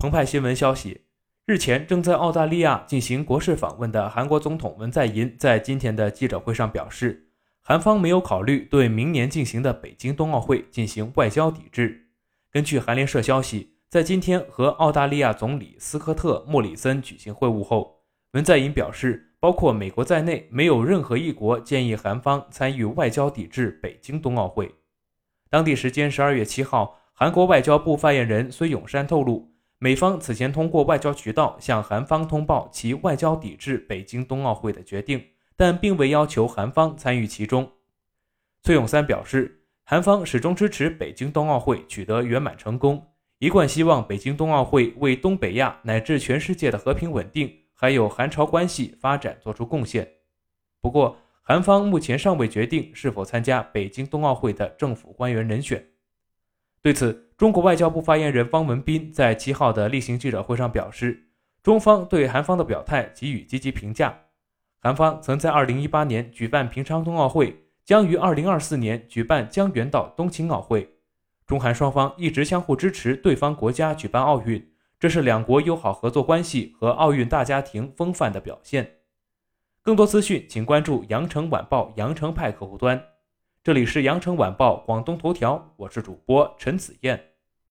澎湃新闻消息，日前正在澳大利亚进行国事访问的韩国总统文在寅在今天的记者会上表示，韩方没有考虑对明年进行的北京冬奥会进行外交抵制。根据韩联社消息，在今天和澳大利亚总理斯科特·莫里森举行会晤后，文在寅表示，包括美国在内，没有任何一国建议韩方参与外交抵制北京冬奥会。当地时间十二月七号，韩国外交部发言人孙永山透露。美方此前通过外交渠道向韩方通报其外交抵制北京冬奥会的决定，但并未要求韩方参与其中。崔永三表示，韩方始终支持北京冬奥会取得圆满成功，一贯希望北京冬奥会为东北亚乃至全世界的和平稳定，还有韩朝关系发展做出贡献。不过，韩方目前尚未决定是否参加北京冬奥会的政府官员人选。对此，中国外交部发言人汪文斌在七号的例行记者会上表示，中方对韩方的表态给予积极评价。韩方曾在2018年举办平昌冬奥会，将于2024年举办江原道冬青奥会。中韩双方一直相互支持对方国家举办奥运，这是两国友好合作关系和奥运大家庭风范的表现。更多资讯，请关注羊城晚报羊城派客户端。这里是羊城晚报广东头条，我是主播陈子燕。